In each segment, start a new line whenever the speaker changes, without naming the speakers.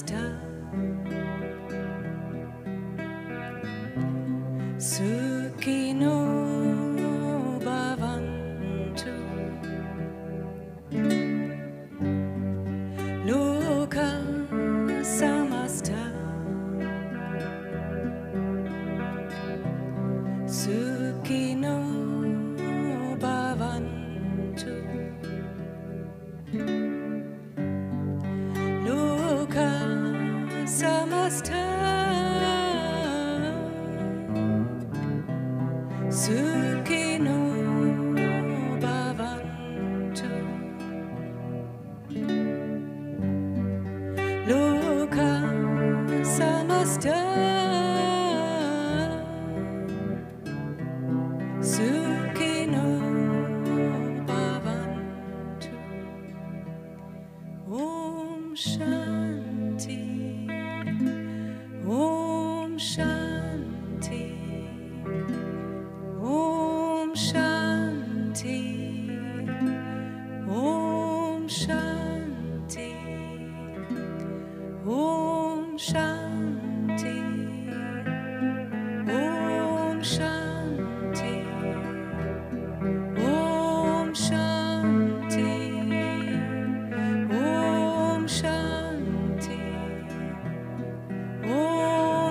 sister. Suki no just turn.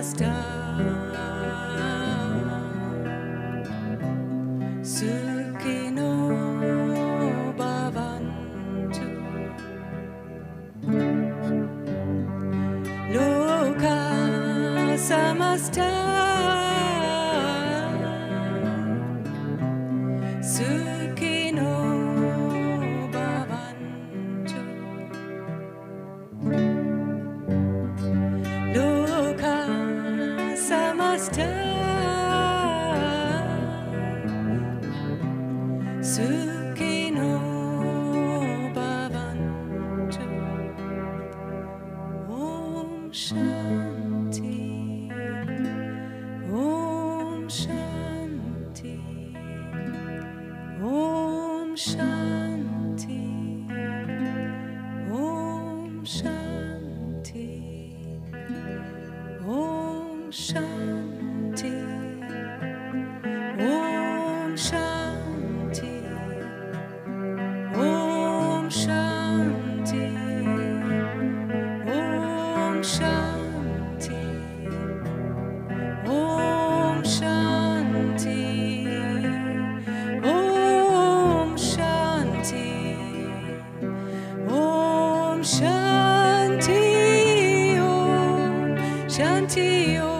has done. Shanti. Om Shanti. Om Shanti. Om Shanti. Om Shanti. Shanti Om, Shanti Om.